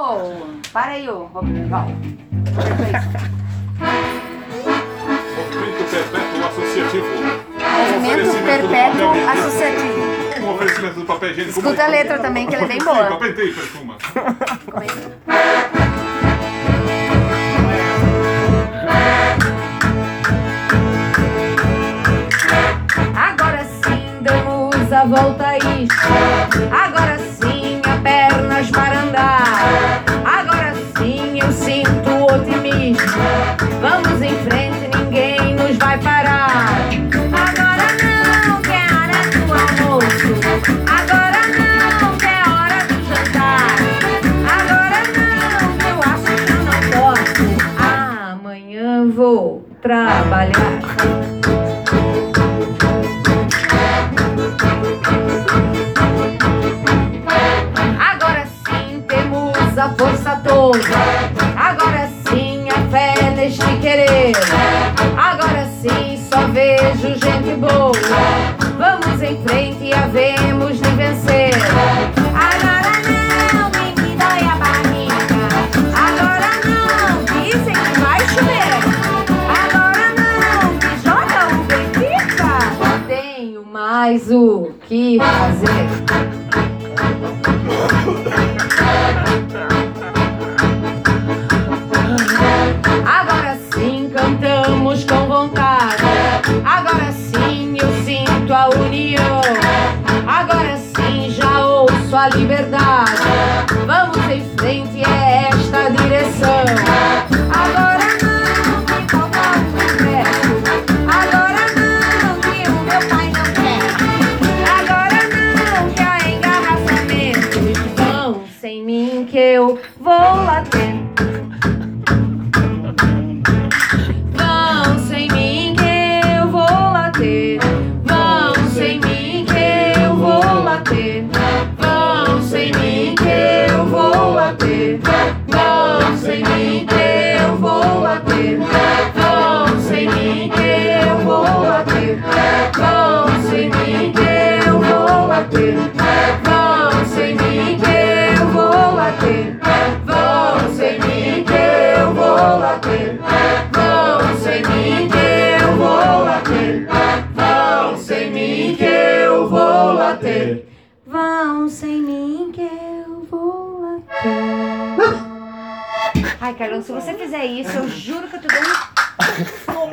Ô, para aí, ô, Roberto. Movimento Perpétuo Associativo. Movimento Perpétuo Associativo. Um oferecimento do papel higiênico. Escuta a letra também, que ela é bem boa. Sim, papel tem, perfuma. Agora sim damos a volta a. Agora otimismo. Vamos em frente, ninguém nos vai parar. Agora não, que é hora do almoço. Agora não, que é hora do jantar. Agora não, que eu acho que eu não posso. Amanhã vou trabalhar. Agora sim temos a força toda. Agora sim só vejo gente boa. Vamos em frente e havemos de vencer. Agora não, que me dói a barriga. Agora não, dizem que vai chover. Agora não, que joga o Benfica. Tenho mais o que fazer. Ouço a liberdade. Vamos em frente, é esta a direção. Agora não, que falta um regresso. Agora não, que o meu pai não quer. Agora não, que há engarrafamentos. Vão sem mim que eu vou lá. Vão sem mim que eu vou later. Vão sem mim que eu vou later. Vão sem mim que eu vou later. Vão sem mim que eu vou later. Vão sem mim que eu vou later. Ai, Carlão, se você fizer isso, eu juro que eu te dou fogo.